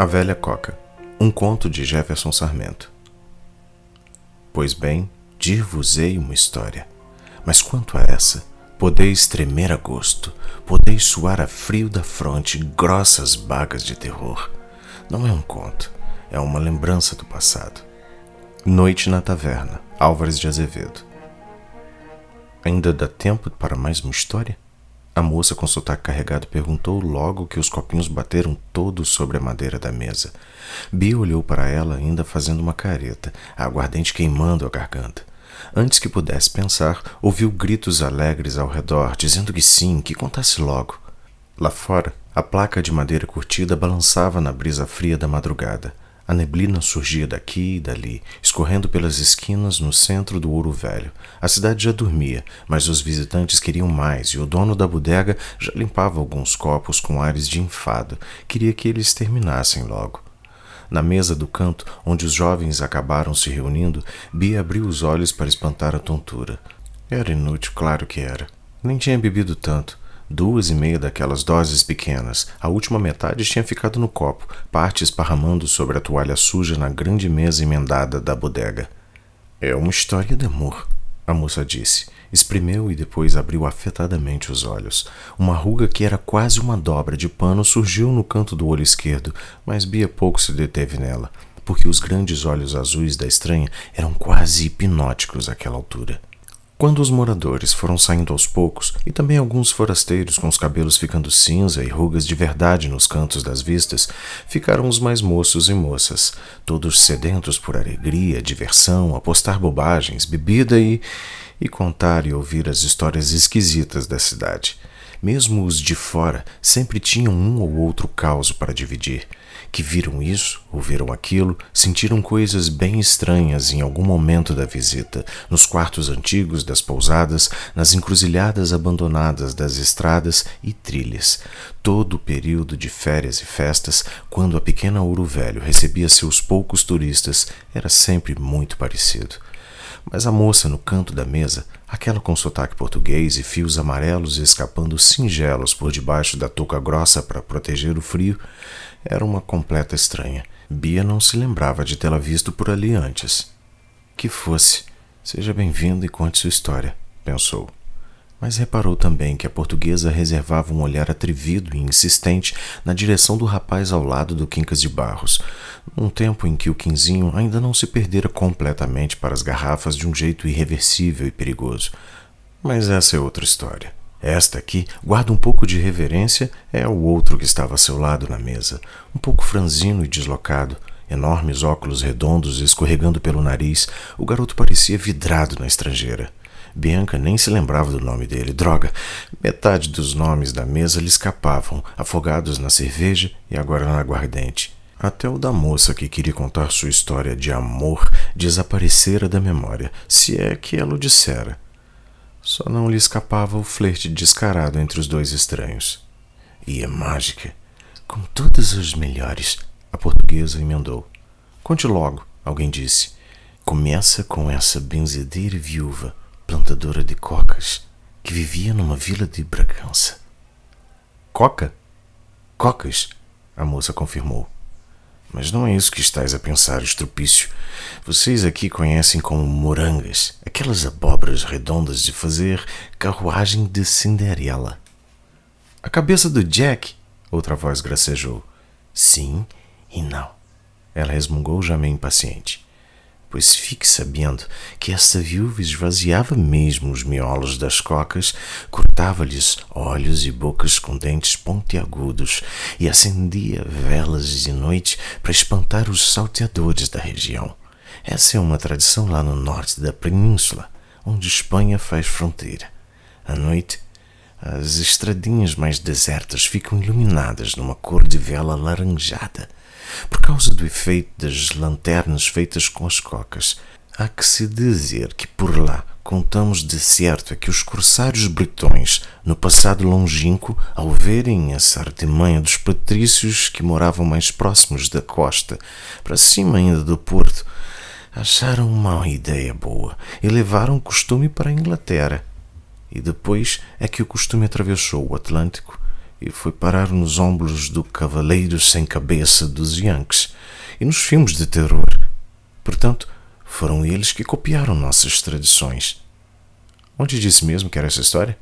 A Velha Coca, um conto de Jefferson Sarmento. Pois bem, dir-vos-ei uma história, mas quanto a essa, podeis tremer a gosto, podeis suar a frio da fronte grossas bagas de terror. Não é um conto, é uma lembrança do passado. Noite na Taverna, Álvares de Azevedo. Ainda dá tempo para mais uma história? A moça com sotaque carregado perguntou logo que os copinhos bateram todos sobre a madeira da mesa. Bia olhou para ela, ainda fazendo uma careta, a aguardente queimando a garganta. Antes que pudesse pensar, ouviu gritos alegres ao redor, dizendo que sim, que contasse logo. Lá fora, a placa de madeira curtida balançava na brisa fria da madrugada. A neblina surgia daqui e dali, escorrendo pelas esquinas no centro do ouro velho. A cidade já dormia, mas os visitantes queriam mais e o dono da bodega já limpava alguns copos com ares de enfado. Queria que eles terminassem logo. Na mesa do canto, onde os jovens acabaram se reunindo, Bia abriu os olhos para espantar a tontura. Era inútil, claro que era. Nem tinha bebido tanto. Duas e meia daquelas doses pequenas, a última metade tinha ficado no copo, parte esparramando sobre a toalha suja na grande mesa emendada da bodega. É uma história de amor, a moça disse. Espremeu e depois abriu afetadamente os olhos. Uma ruga que era quase uma dobra de pano surgiu no canto do olho esquerdo, mas Bia pouco se deteve nela, porque os grandes olhos azuis da estranha eram quase hipnóticos àquela altura. Quando os moradores foram saindo aos poucos, e também alguns forasteiros com os cabelos ficando cinza e rugas de verdade nos cantos das vistas, ficaram os mais moços e moças, todos sedentos por alegria, diversão, apostar bobagens, bebida e. e contar e ouvir as histórias esquisitas da cidade. Mesmo os de fora sempre tinham um ou outro caos para dividir, que viram isso, ouviram aquilo, sentiram coisas bem estranhas em algum momento da visita, nos quartos antigos das pousadas, nas encruzilhadas abandonadas das estradas e trilhas. Todo o período de férias e festas, quando a pequena Ouro Velho recebia seus poucos turistas, era sempre muito parecido. Mas a moça no canto da mesa, aquela com sotaque português e fios amarelos escapando singelos por debaixo da touca grossa para proteger o frio, era uma completa estranha. Bia não se lembrava de tê-la visto por ali antes. Que fosse, seja bem-vindo e conte sua história, pensou mas reparou também que a portuguesa reservava um olhar atrevido e insistente na direção do rapaz ao lado do Quincas de Barros, num tempo em que o Quinzinho ainda não se perdera completamente para as garrafas de um jeito irreversível e perigoso. Mas essa é outra história. Esta aqui guarda um pouco de reverência é o outro que estava a seu lado na mesa, um pouco franzino e deslocado, enormes óculos redondos escorregando pelo nariz, o garoto parecia vidrado na estrangeira. Bianca nem se lembrava do nome dele. Droga! Metade dos nomes da mesa lhe escapavam, afogados na cerveja e agora na aguardente. Até o da moça que queria contar sua história de amor desaparecera da memória, se é que ela o dissera. Só não lhe escapava o flerte descarado entre os dois estranhos. E a mágica, com todas as melhores, a portuguesa emendou. Conte logo, alguém disse. Começa com essa benzedeira viúva plantadora de cocas que vivia numa vila de Bragança. Coca? Cocas? A moça confirmou. Mas não é isso que estás a pensar, estrupício. Vocês aqui conhecem como morangas, aquelas abóboras redondas de fazer carruagem de Cinderela. A cabeça do Jack, outra voz gracejou. Sim e não. Ela resmungou já meio impaciente pois fique sabendo que essa viúva esvaziava mesmo os miolos das cocas, cortava-lhes olhos e bocas com dentes pontiagudos e acendia velas de noite para espantar os salteadores da região. Essa é uma tradição lá no norte da península, onde Espanha faz fronteira. À noite, as estradinhas mais desertas ficam iluminadas numa cor de vela laranjada por causa do efeito das lanternas feitas com as cocas. Há que se dizer que por lá contamos de certo é que os corsários bretões, no passado longínquo, ao verem essa artimanha dos patrícios que moravam mais próximos da costa, para cima ainda do porto, acharam uma ideia boa e levaram o costume para a Inglaterra. E depois é que o costume atravessou o Atlântico e foi parar nos ombros do cavaleiro sem cabeça dos Yankees e nos filmes de terror. Portanto, foram eles que copiaram nossas tradições. Onde disse mesmo que era essa história?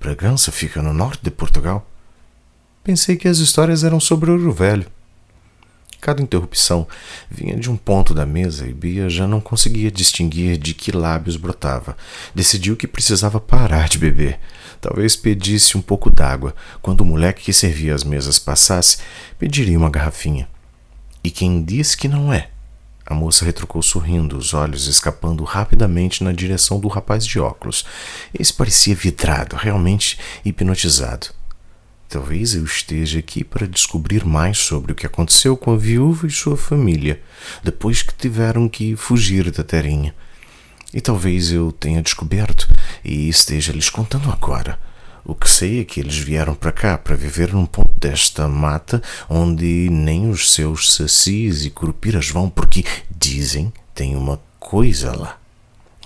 Bragança fica no norte de Portugal. Pensei que as histórias eram sobre Ouro Velho. Cada interrupção vinha de um ponto da mesa e Bia já não conseguia distinguir de que lábios brotava. Decidiu que precisava parar de beber. Talvez pedisse um pouco d'água. Quando o moleque que servia as mesas passasse, pediria uma garrafinha. E quem diz que não é? A moça retrucou sorrindo, os olhos escapando rapidamente na direção do rapaz de óculos. Esse parecia vidrado, realmente hipnotizado. Talvez eu esteja aqui para descobrir mais sobre o que aconteceu com a viúva e sua família, depois que tiveram que fugir da terrinha. E talvez eu tenha descoberto e esteja lhes contando agora. O que sei é que eles vieram para cá para viver num ponto desta mata onde nem os seus sacis e curupiras vão, porque dizem tem uma coisa lá.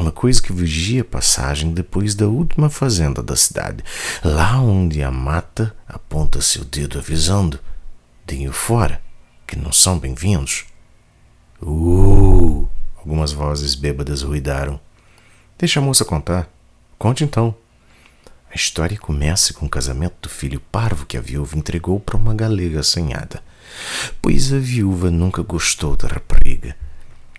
Uma coisa que vigia a passagem depois da última fazenda da cidade, lá onde a mata aponta seu dedo avisando: deem-o fora, que não são bem-vindos. Uh! Algumas vozes bêbadas ruidaram. Deixa a moça contar. Conte então. A história começa com o casamento do filho parvo que a viúva entregou para uma galega assanhada, pois a viúva nunca gostou da rapariga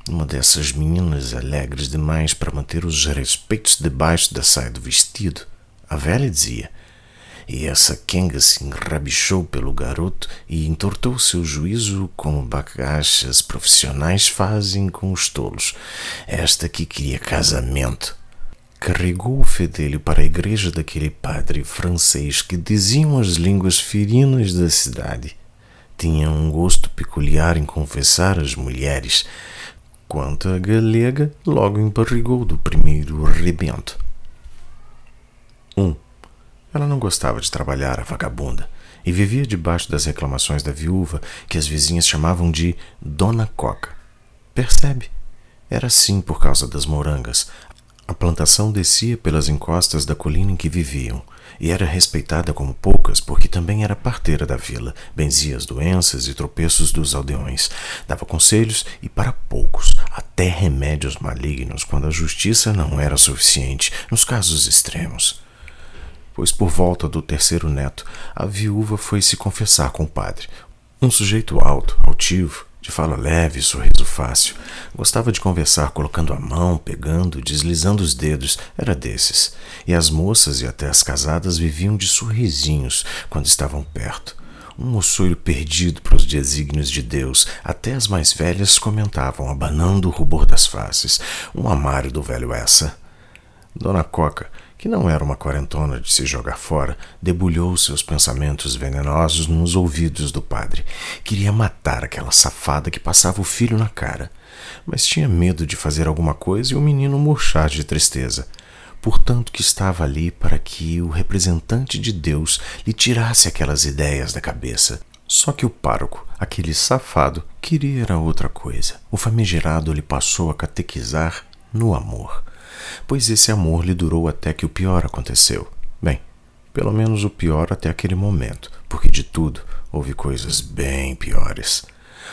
uma dessas meninas alegres demais para manter os respeitos debaixo da saia do vestido, a velha dizia. E essa Kenga se enrabichou pelo garoto e entortou seu juízo como bagachas profissionais fazem com os tolos. Esta que queria casamento. Carregou o fedelho para a igreja daquele padre francês que diziam as línguas ferinas da cidade. Tinha um gosto peculiar em confessar as mulheres Quanto a galega, logo embarrigou do primeiro rebento. 1. Um, ela não gostava de trabalhar a vagabunda e vivia debaixo das reclamações da viúva, que as vizinhas chamavam de Dona Coca. Percebe? Era assim por causa das morangas. A plantação descia pelas encostas da colina em que viviam, e era respeitada como poucas porque também era parteira da vila, benzia as doenças e tropeços dos aldeões, dava conselhos e, para poucos, até remédios malignos quando a justiça não era suficiente nos casos extremos. Pois por volta do terceiro neto, a viúva foi se confessar com o padre, um sujeito alto, altivo, de fala leve e sorriso fácil. Gostava de conversar colocando a mão, pegando, deslizando os dedos, era desses. E as moças e até as casadas viviam de sorrisinhos quando estavam perto. Um moçoiro perdido para os desígnios de Deus, até as mais velhas comentavam, abanando o rubor das faces. Um amário do velho essa. Dona Coca que não era uma quarentona de se jogar fora, debulhou seus pensamentos venenosos nos ouvidos do padre. Queria matar aquela safada que passava o filho na cara, mas tinha medo de fazer alguma coisa e o menino murchar de tristeza. Portanto, que estava ali para que o representante de Deus lhe tirasse aquelas ideias da cabeça. Só que o pároco, aquele safado, queria era outra coisa. O famigerado lhe passou a catequizar no amor pois esse amor lhe durou até que o pior aconteceu. Bem, pelo menos o pior até aquele momento, porque de tudo houve coisas bem piores.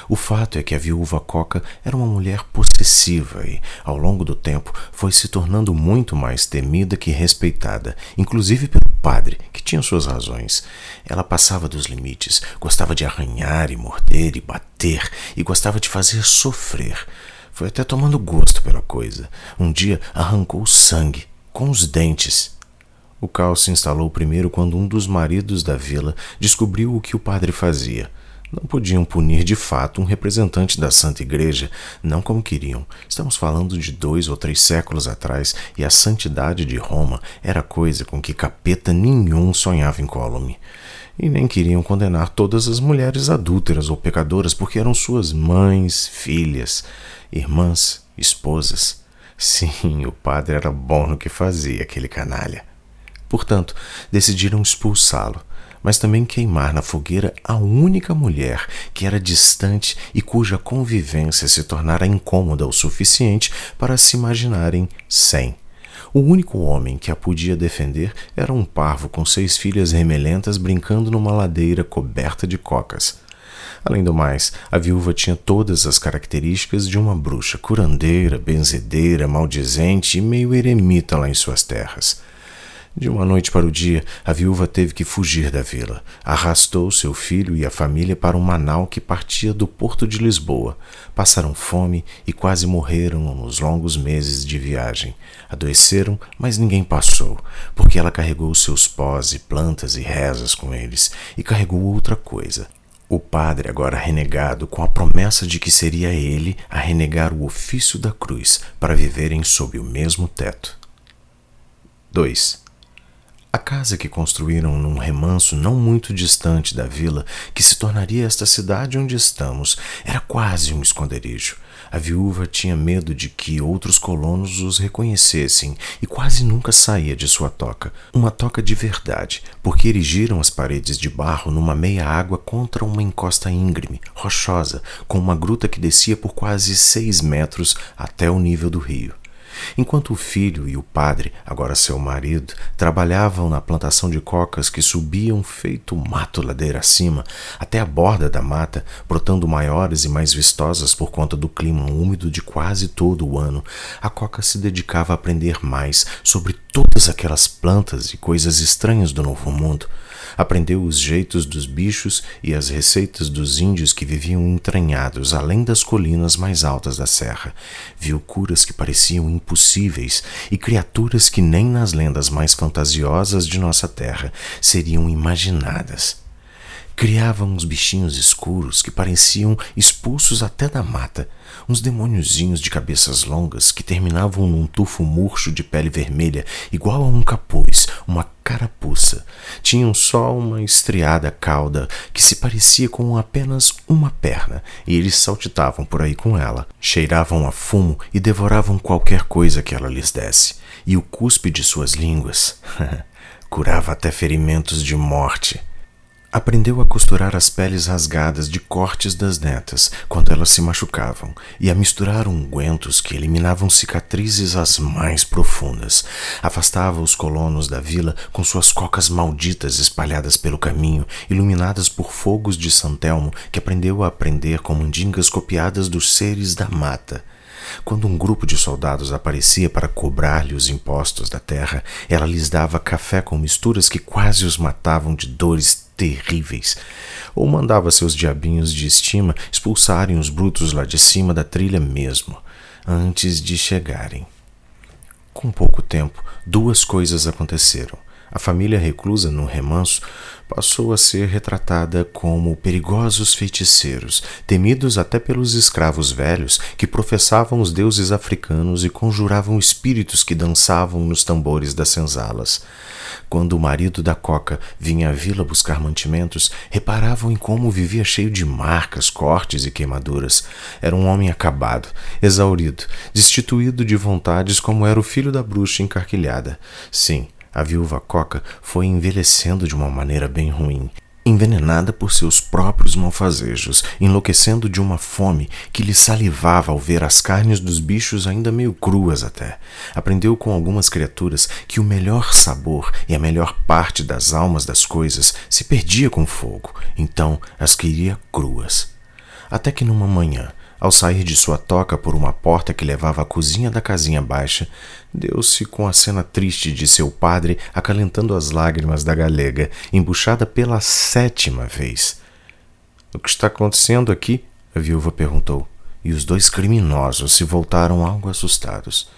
O fato é que a viúva Coca era uma mulher possessiva e, ao longo do tempo, foi se tornando muito mais temida que respeitada, inclusive pelo padre, que tinha suas razões. Ela passava dos limites, gostava de arranhar e morder e bater, e gostava de fazer sofrer. Foi até tomando gosto pela coisa. Um dia arrancou sangue, com os dentes. O caos se instalou primeiro quando um dos maridos da vila descobriu o que o padre fazia. Não podiam punir de fato um representante da Santa Igreja, não como queriam. Estamos falando de dois ou três séculos atrás e a santidade de Roma era coisa com que capeta nenhum sonhava incólume. E nem queriam condenar todas as mulheres adúlteras ou pecadoras porque eram suas mães, filhas irmãs, esposas. Sim, o padre era bom no que fazia, aquele canalha. Portanto, decidiram expulsá-lo, mas também queimar na fogueira a única mulher que era distante e cuja convivência se tornara incômoda o suficiente para se imaginarem sem. O único homem que a podia defender era um parvo com seis filhas remelentas brincando numa ladeira coberta de cocas. Além do mais, a viúva tinha todas as características de uma bruxa curandeira, benzedeira, maldizente e meio eremita lá em suas terras. De uma noite para o dia, a viúva teve que fugir da vila. Arrastou seu filho e a família para um manau que partia do porto de Lisboa. Passaram fome e quase morreram nos longos meses de viagem. Adoeceram, mas ninguém passou, porque ela carregou seus pós e plantas e rezas com eles, e carregou outra coisa. O padre, agora renegado, com a promessa de que seria ele a renegar o ofício da cruz para viverem sob o mesmo teto. 2. A casa que construíram num remanso não muito distante da vila, que se tornaria esta cidade onde estamos, era quase um esconderijo. A viúva tinha medo de que outros colonos os reconhecessem e quase nunca saía de sua toca. Uma toca de verdade, porque erigiram as paredes de barro numa meia água contra uma encosta íngreme, rochosa, com uma gruta que descia por quase seis metros até o nível do rio. Enquanto o filho e o padre, agora seu marido, trabalhavam na plantação de cocas que subiam feito mato ladeira acima, até a borda da mata, brotando maiores e mais vistosas por conta do clima úmido de quase todo o ano, a coca se dedicava a aprender mais sobre todas aquelas plantas e coisas estranhas do novo mundo. Aprendeu os jeitos dos bichos e as receitas dos índios que viviam entranhados além das colinas mais altas da serra. Viu curas que pareciam impossíveis e criaturas que nem nas lendas mais fantasiosas de nossa terra seriam imaginadas criavam uns bichinhos escuros que pareciam expulsos até da mata, uns demôniozinhos de cabeças longas que terminavam num tufo murcho de pele vermelha, igual a um capuz, uma carapuça. Tinham só uma estriada cauda que se parecia com apenas uma perna, e eles saltitavam por aí com ela, cheiravam a fumo e devoravam qualquer coisa que ela lhes desse. E o cuspe de suas línguas curava até ferimentos de morte. Aprendeu a costurar as peles rasgadas de cortes das netas quando elas se machucavam e a misturar ungüentos que eliminavam cicatrizes as mais profundas. Afastava os colonos da vila com suas cocas malditas espalhadas pelo caminho, iluminadas por fogos de Santelmo que aprendeu a aprender com mandingas copiadas dos seres da mata. Quando um grupo de soldados aparecia para cobrar-lhe os impostos da terra, ela lhes dava café com misturas que quase os matavam de dores terríveis, ou mandava seus diabinhos de estima expulsarem os brutos lá de cima da trilha mesmo, antes de chegarem. Com pouco tempo, duas coisas aconteceram. A família reclusa no remanso passou a ser retratada como perigosos feiticeiros, temidos até pelos escravos velhos que professavam os deuses africanos e conjuravam espíritos que dançavam nos tambores das senzalas. Quando o marido da Coca vinha à vila buscar mantimentos, reparavam em como vivia cheio de marcas, cortes e queimaduras. Era um homem acabado, exaurido, destituído de vontades como era o filho da bruxa encarquilhada. Sim, a viúva Coca foi envelhecendo de uma maneira bem ruim, envenenada por seus próprios malfazejos, enlouquecendo de uma fome que lhe salivava ao ver as carnes dos bichos ainda meio cruas até. Aprendeu com algumas criaturas que o melhor sabor e a melhor parte das almas das coisas se perdia com fogo, então as queria cruas. Até que numa manhã, ao sair de sua toca por uma porta que levava à cozinha da casinha baixa, deu-se com a cena triste de seu padre acalentando as lágrimas da galega, embuchada pela sétima vez. O que está acontecendo aqui? A viúva perguntou, e os dois criminosos se voltaram algo assustados.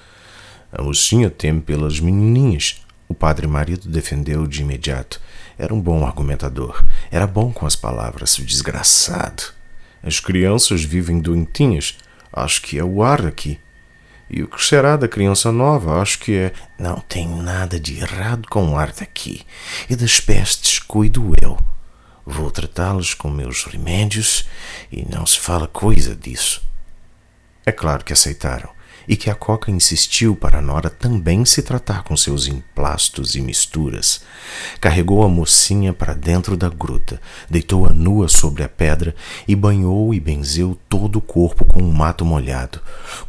A mocinha teme pelas menininhas. O padre marido defendeu de imediato. Era um bom argumentador. Era bom com as palavras, desgraçado. As crianças vivem doentinhas. Acho que é o ar aqui. E o que será da criança nova? Acho que é. Não tem nada de errado com o ar daqui. E das pestes cuido eu. Vou tratá-los com meus remédios e não se fala coisa disso. É claro que aceitaram. E que a Coca insistiu para a Nora também se tratar com seus emplastos e misturas. Carregou a mocinha para dentro da gruta, deitou-a nua sobre a pedra e banhou e benzeu todo o corpo com um mato molhado.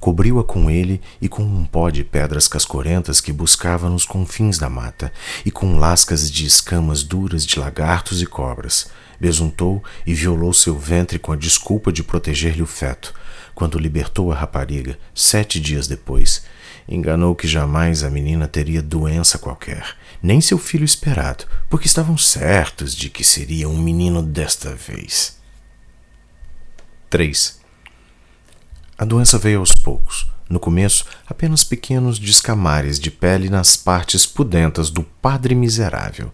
Cobriu-a com ele e com um pó de pedras cascorentas que buscava nos confins da mata, e com lascas de escamas duras de lagartos e cobras. Besuntou e violou seu ventre com a desculpa de proteger-lhe o feto quando libertou a rapariga, sete dias depois, enganou que jamais a menina teria doença qualquer, nem seu filho esperado, porque estavam certos de que seria um menino desta vez. 3. A doença veio aos poucos. No começo, apenas pequenos descamares de pele nas partes pudentas do padre miserável,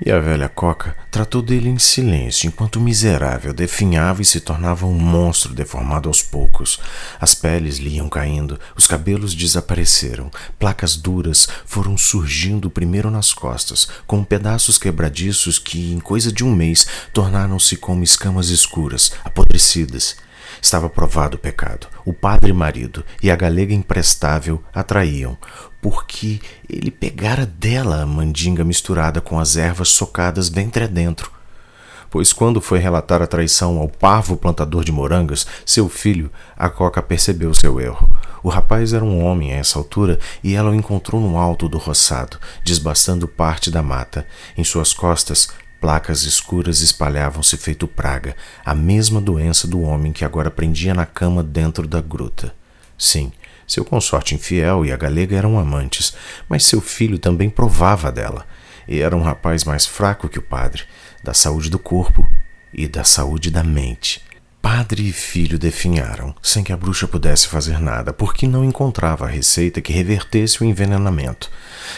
e a velha Coca tratou dele em silêncio, enquanto o miserável definhava e se tornava um monstro deformado aos poucos. As peles lhe iam caindo, os cabelos desapareceram, placas duras foram surgindo primeiro nas costas, com pedaços quebradiços que, em coisa de um mês, tornaram-se como escamas escuras, apodrecidas. Estava provado o pecado. O padre marido e a galega imprestável atraíam, porque ele pegara dela a mandinga misturada com as ervas socadas ventre adentro. Pois quando foi relatar a traição ao parvo plantador de morangas, seu filho, a Coca percebeu seu erro. O rapaz era um homem a essa altura e ela o encontrou no alto do roçado, desbastando parte da mata. Em suas costas, Placas escuras espalhavam-se feito praga, a mesma doença do homem que agora prendia na cama dentro da gruta. Sim, seu consorte infiel e a galega eram amantes, mas seu filho também provava dela, e era um rapaz mais fraco que o padre, da saúde do corpo e da saúde da mente. Padre e filho definharam, sem que a bruxa pudesse fazer nada, porque não encontrava a receita que revertesse o envenenamento.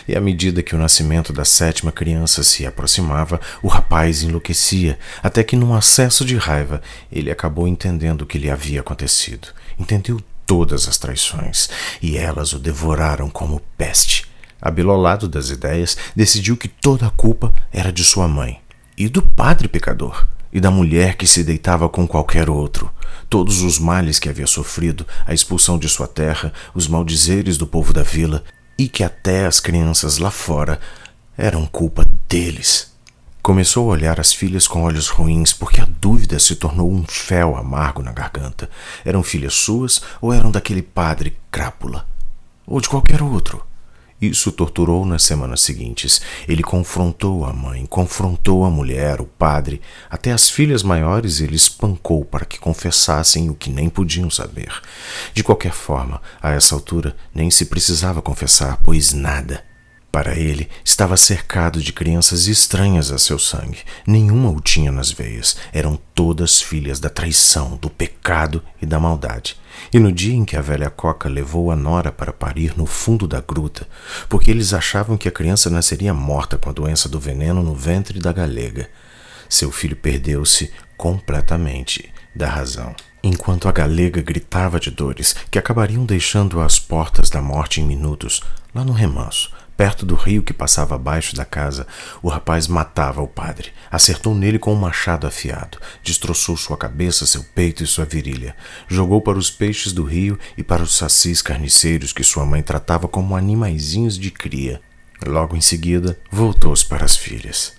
E à medida que o nascimento da sétima criança se aproximava, o rapaz enlouquecia, até que, num acesso de raiva, ele acabou entendendo o que lhe havia acontecido. Entendeu todas as traições, e elas o devoraram como peste. Abilolado das ideias, decidiu que toda a culpa era de sua mãe e do padre pecador e da mulher que se deitava com qualquer outro, todos os males que havia sofrido, a expulsão de sua terra, os maldizeres do povo da vila, e que até as crianças lá fora eram culpa deles. Começou a olhar as filhas com olhos ruins, porque a dúvida se tornou um fel amargo na garganta. Eram filhas suas ou eram daquele padre crápula? Ou de qualquer outro? Isso torturou nas semanas seguintes. Ele confrontou a mãe, confrontou a mulher, o padre, até as filhas maiores ele espancou para que confessassem o que nem podiam saber. De qualquer forma, a essa altura nem se precisava confessar, pois nada. Para ele, estava cercado de crianças estranhas a seu sangue. Nenhuma o tinha nas veias. Eram todas filhas da traição, do pecado e da maldade. E no dia em que a velha Coca levou a Nora para parir no fundo da gruta, porque eles achavam que a criança nasceria morta com a doença do veneno no ventre da galega, seu filho perdeu-se completamente da razão. Enquanto a galega gritava de dores que acabariam deixando às portas da morte em minutos, lá no remanso, Perto do rio que passava abaixo da casa, o rapaz matava o padre. Acertou nele com um machado afiado, destroçou sua cabeça, seu peito e sua virilha. Jogou para os peixes do rio e para os sacis carniceiros que sua mãe tratava como animaizinhos de cria. Logo em seguida, voltou-se para as filhas.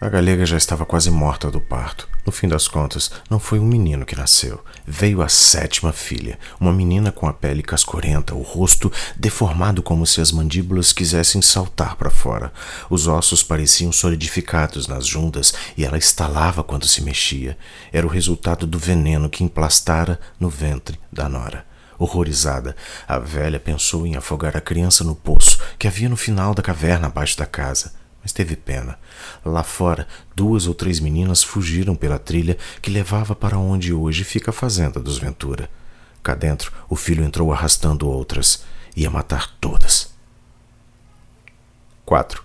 A galega já estava quase morta do parto. No fim das contas, não foi um menino que nasceu. Veio a sétima filha, uma menina com a pele cascorenta, o rosto deformado como se as mandíbulas quisessem saltar para fora. Os ossos pareciam solidificados nas juntas e ela estalava quando se mexia. Era o resultado do veneno que emplastara no ventre da nora. Horrorizada, a velha pensou em afogar a criança no poço que havia no final da caverna abaixo da casa mas teve pena. Lá fora, duas ou três meninas fugiram pela trilha que levava para onde hoje fica a fazenda dos Ventura. Cá dentro, o filho entrou arrastando outras. Ia matar todas. 4.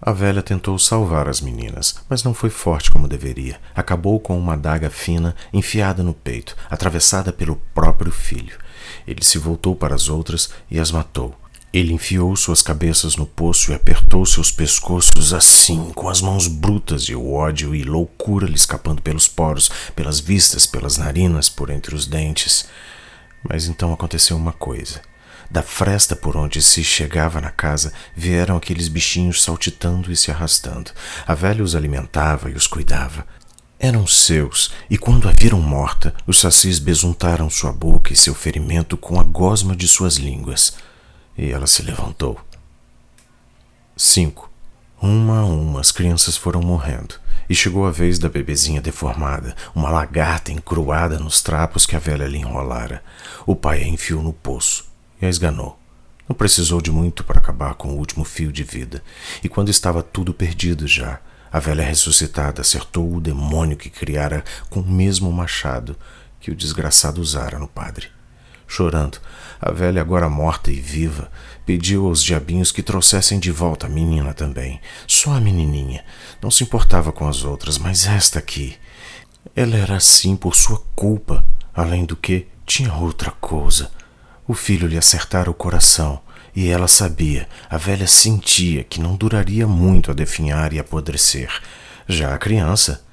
A velha tentou salvar as meninas, mas não foi forte como deveria. Acabou com uma adaga fina enfiada no peito, atravessada pelo próprio filho. Ele se voltou para as outras e as matou. Ele enfiou suas cabeças no poço e apertou seus pescoços assim, com as mãos brutas e o ódio e loucura lhe escapando pelos poros, pelas vistas, pelas narinas, por entre os dentes. Mas então aconteceu uma coisa. Da fresta por onde se chegava na casa, vieram aqueles bichinhos saltitando e se arrastando. A velha os alimentava e os cuidava. Eram seus, e quando a viram morta, os sacis besuntaram sua boca e seu ferimento com a gosma de suas línguas. E ela se levantou. 5. Uma a uma as crianças foram morrendo, e chegou a vez da bebezinha deformada, uma lagarta encruada nos trapos que a velha lhe enrolara. O pai a enfiou no poço e a esganou. Não precisou de muito para acabar com o último fio de vida, e quando estava tudo perdido já, a velha ressuscitada acertou o demônio que criara com o mesmo machado que o desgraçado usara no padre. Chorando, a velha, agora morta e viva, pediu aos diabinhos que trouxessem de volta a menina também. Só a menininha. Não se importava com as outras, mas esta aqui. Ela era assim por sua culpa. Além do que, tinha outra coisa. O filho lhe acertara o coração e ela sabia, a velha sentia que não duraria muito a definhar e apodrecer. Já a criança,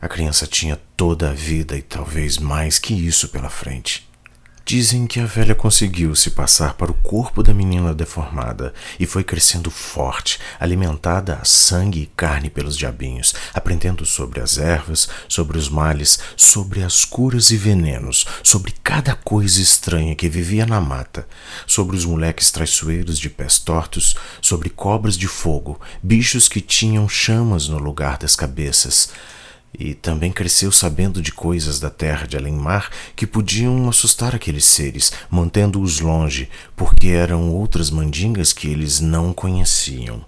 a criança tinha toda a vida e talvez mais que isso pela frente. Dizem que a velha conseguiu se passar para o corpo da menina deformada e foi crescendo forte, alimentada a sangue e carne pelos diabinhos, aprendendo sobre as ervas, sobre os males, sobre as curas e venenos, sobre cada coisa estranha que vivia na mata, sobre os moleques traiçoeiros de pés tortos, sobre cobras de fogo, bichos que tinham chamas no lugar das cabeças e também cresceu sabendo de coisas da terra de além-mar que podiam assustar aqueles seres, mantendo-os longe, porque eram outras mandingas que eles não conheciam.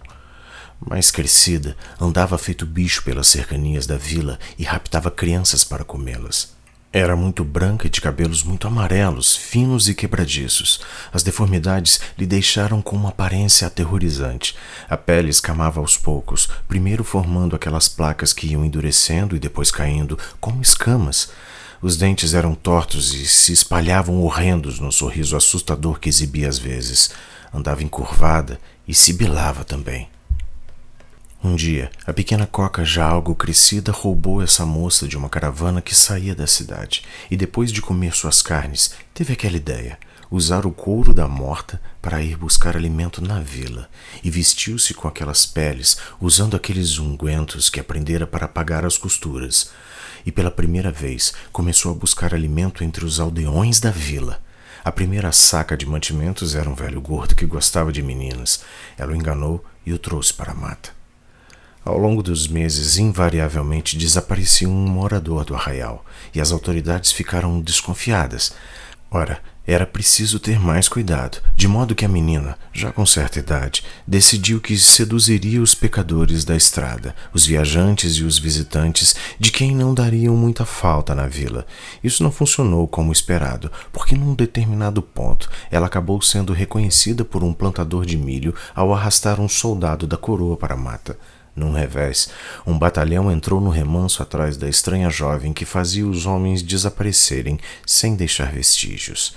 Mais crescida, andava feito bicho pelas cercanias da vila e raptava crianças para comê-las. Era muito branca e de cabelos muito amarelos, finos e quebradiços. As deformidades lhe deixaram com uma aparência aterrorizante. A pele escamava aos poucos, primeiro formando aquelas placas que iam endurecendo e depois caindo, como escamas. Os dentes eram tortos e se espalhavam horrendos no sorriso assustador que exibia às vezes. Andava encurvada e sibilava também. Um dia, a pequena Coca, já algo crescida, roubou essa moça de uma caravana que saía da cidade e, depois de comer suas carnes, teve aquela ideia: usar o couro da morta para ir buscar alimento na vila, e vestiu-se com aquelas peles, usando aqueles ungüentos que aprendera para pagar as costuras. E pela primeira vez começou a buscar alimento entre os aldeões da vila. A primeira saca de mantimentos era um velho gordo que gostava de meninas. Ela o enganou e o trouxe para a mata. Ao longo dos meses, invariavelmente desaparecia um morador do arraial e as autoridades ficaram desconfiadas. Ora, era preciso ter mais cuidado, de modo que a menina, já com certa idade, decidiu que seduziria os pecadores da estrada, os viajantes e os visitantes, de quem não dariam muita falta na vila. Isso não funcionou como esperado, porque num determinado ponto ela acabou sendo reconhecida por um plantador de milho ao arrastar um soldado da coroa para a mata. Num revés, um batalhão entrou no remanso atrás da estranha jovem que fazia os homens desaparecerem sem deixar vestígios.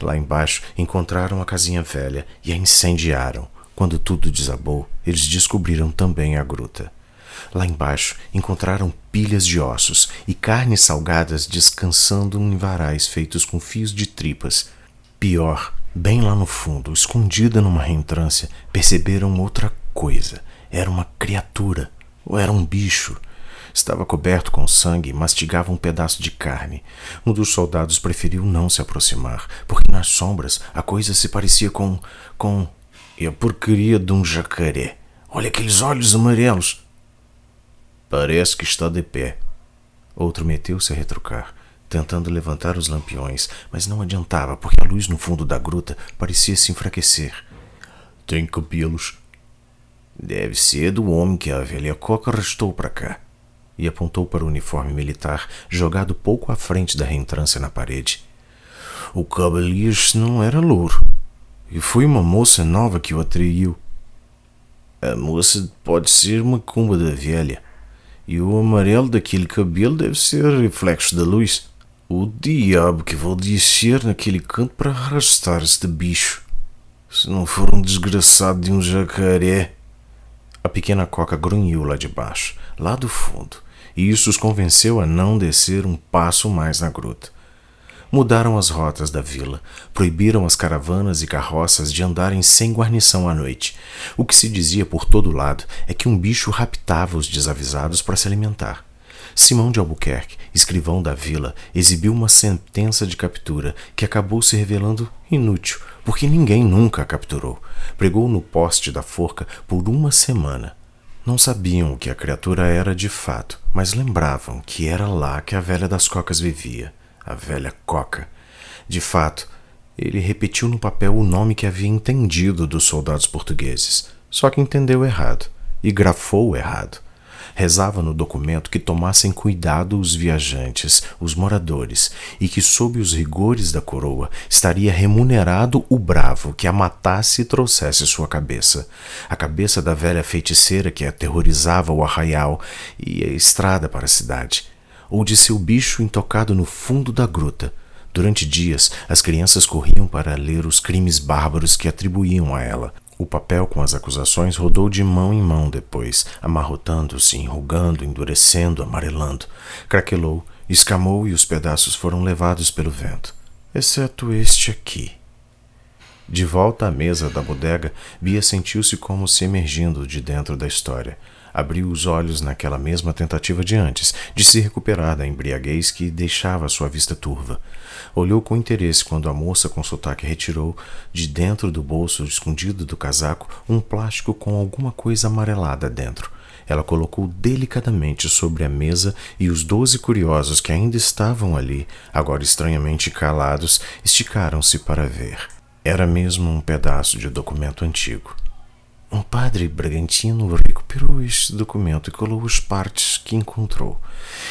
Lá embaixo encontraram a casinha velha e a incendiaram. Quando tudo desabou, eles descobriram também a gruta. Lá embaixo encontraram pilhas de ossos e carnes salgadas descansando em varais feitos com fios de tripas. Pior, bem lá no fundo, escondida numa reentrância, perceberam outra coisa era uma criatura, ou era um bicho. Estava coberto com sangue e mastigava um pedaço de carne. Um dos soldados preferiu não se aproximar, porque nas sombras a coisa se parecia com. com. e a porcaria de um jacaré. Olha aqueles olhos amarelos! Parece que está de pé. Outro meteu-se a retrucar, tentando levantar os lampiões, mas não adiantava, porque a luz no fundo da gruta parecia se enfraquecer. Tem cabelos Deve ser do homem que a velha Coca arrastou para cá. E apontou para o uniforme militar, jogado pouco à frente da reentrância na parede. O cavaleiro não era louro. E foi uma moça nova que o atraiu. A moça pode ser uma cumba da velha. E o amarelo daquele cabelo deve ser reflexo da luz. O diabo que vou descer naquele canto para arrastar este bicho. Se não for um desgraçado de um jacaré. A pequena coca grunhiu lá de baixo, lá do fundo, e isso os convenceu a não descer um passo mais na gruta. mudaram as rotas da vila, proibiram as caravanas e carroças de andarem sem guarnição à noite. O que se dizia por todo lado é que um bicho raptava os desavisados para se alimentar. Simão de Albuquerque, escrivão da vila, exibiu uma sentença de captura que acabou se revelando inútil, porque ninguém nunca a capturou. Pregou no poste da forca por uma semana. Não sabiam o que a criatura era de fato, mas lembravam que era lá que a velha das cocas vivia, a velha coca. De fato, ele repetiu no papel o nome que havia entendido dos soldados portugueses, só que entendeu errado e grafou errado rezava no documento que tomassem cuidado os viajantes, os moradores, e que, sob os rigores da coroa, estaria remunerado o bravo que a matasse e trouxesse sua cabeça. A cabeça da velha feiticeira que aterrorizava o arraial e a estrada para a cidade, ou de seu bicho intocado no fundo da gruta. Durante dias, as crianças corriam para ler os crimes bárbaros que atribuíam a ela, o papel com as acusações rodou de mão em mão depois, amarrotando-se, enrugando, endurecendo, amarelando. Craquelou, escamou e os pedaços foram levados pelo vento, exceto este aqui. De volta à mesa da bodega, Bia sentiu-se como se emergindo de dentro da história. Abriu os olhos naquela mesma tentativa de antes, de se recuperar da embriaguez que deixava sua vista turva. Olhou com interesse quando a moça com sotaque retirou, de dentro do bolso escondido do casaco, um plástico com alguma coisa amarelada dentro. Ela colocou delicadamente sobre a mesa e os doze curiosos que ainda estavam ali, agora estranhamente calados, esticaram-se para ver. Era mesmo um pedaço de documento antigo. Um padre bragantino recuperou este documento e colou as partes que encontrou.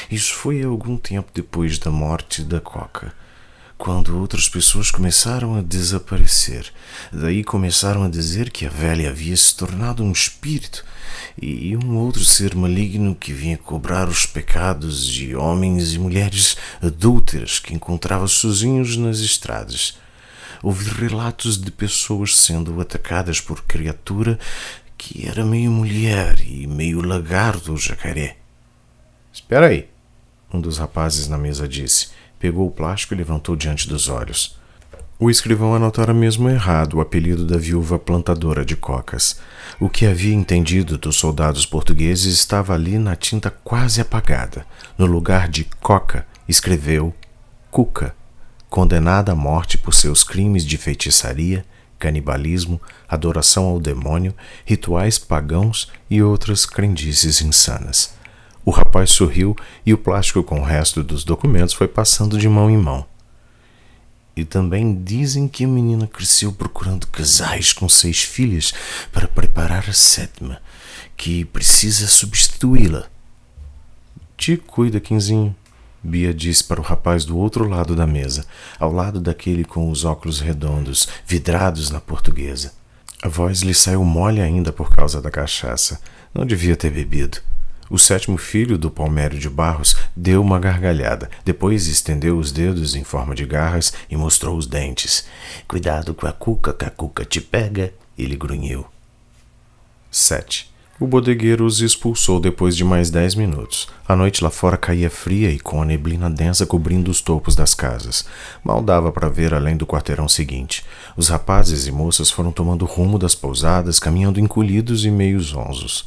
Isso foi algum tempo depois da morte da Coca, quando outras pessoas começaram a desaparecer. Daí começaram a dizer que a velha havia se tornado um espírito e um outro ser maligno que vinha cobrar os pecados de homens e mulheres adúlteras que encontrava sozinhos nas estradas ouvi relatos de pessoas sendo atacadas por criatura que era meio mulher e meio lagarto ou jacaré. Espera aí, um dos rapazes na mesa disse. Pegou o plástico e levantou diante dos olhos. O escrivão anotara mesmo errado o apelido da viúva plantadora de cocas. O que havia entendido dos soldados portugueses estava ali na tinta quase apagada. No lugar de coca, escreveu cuca condenada à morte por seus crimes de feitiçaria, canibalismo, adoração ao demônio, rituais pagãos e outras crendices insanas. O rapaz sorriu e o plástico com o resto dos documentos foi passando de mão em mão. E também dizem que a menina cresceu procurando casais com seis filhas para preparar a sétima, que precisa substituí-la. Te cuida, Quinzinho. Bia disse para o rapaz do outro lado da mesa, ao lado daquele com os óculos redondos, vidrados na portuguesa. A voz lhe saiu mole ainda por causa da cachaça. Não devia ter bebido. O sétimo filho do Palmério de Barros deu uma gargalhada, depois estendeu os dedos em forma de garras e mostrou os dentes. Cuidado com a cuca, que a cuca te pega, ele grunhiu. 7. O bodegueiro os expulsou depois de mais dez minutos. A noite lá fora caía fria e com a neblina densa cobrindo os topos das casas. Mal dava para ver além do quarteirão seguinte. Os rapazes e moças foram tomando rumo das pousadas, caminhando encolhidos e meio zonzos.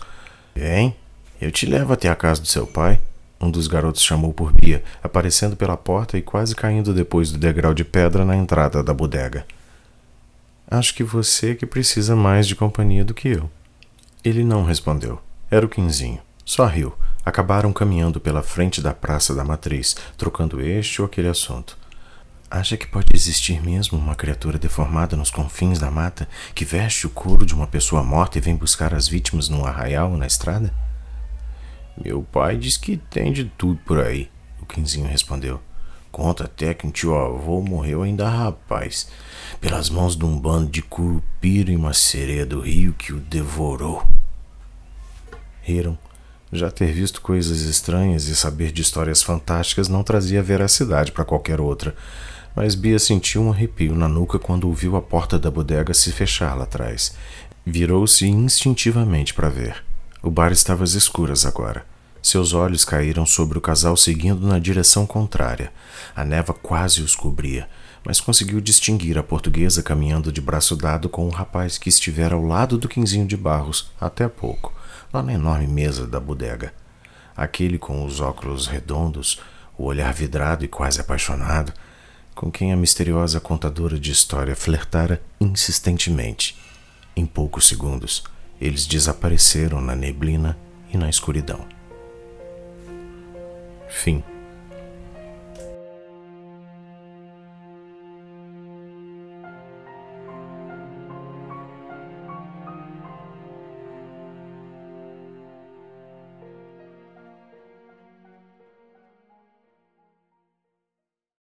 Vem, eu te levo até a casa do seu pai. Um dos garotos chamou por Bia, aparecendo pela porta e quase caindo depois do degrau de pedra na entrada da bodega. Acho que você que precisa mais de companhia do que eu. Ele não respondeu. Era o Quinzinho. Só riu. Acabaram caminhando pela frente da Praça da Matriz, trocando este ou aquele assunto. Acha que pode existir mesmo uma criatura deformada nos confins da mata que veste o couro de uma pessoa morta e vem buscar as vítimas num arraial ou na estrada? Meu pai diz que tem de tudo por aí, o Quinzinho respondeu. Conta até que um tio avô morreu ainda rapaz, pelas mãos de um bando de curupira e uma sereia do rio que o devorou. Riram. Já ter visto coisas estranhas e saber de histórias fantásticas não trazia veracidade para qualquer outra, mas Bia sentiu um arrepio na nuca quando ouviu a porta da bodega se fechar lá atrás. Virou-se instintivamente para ver. O bar estava às escuras agora. Seus olhos caíram sobre o casal seguindo na direção contrária. A neva quase os cobria, mas conseguiu distinguir a portuguesa caminhando de braço dado com o rapaz que estivera ao lado do quinzinho de barros até pouco, lá na enorme mesa da bodega. Aquele com os óculos redondos, o olhar vidrado e quase apaixonado, com quem a misteriosa contadora de história flertara insistentemente. Em poucos segundos, eles desapareceram na neblina e na escuridão. Fim.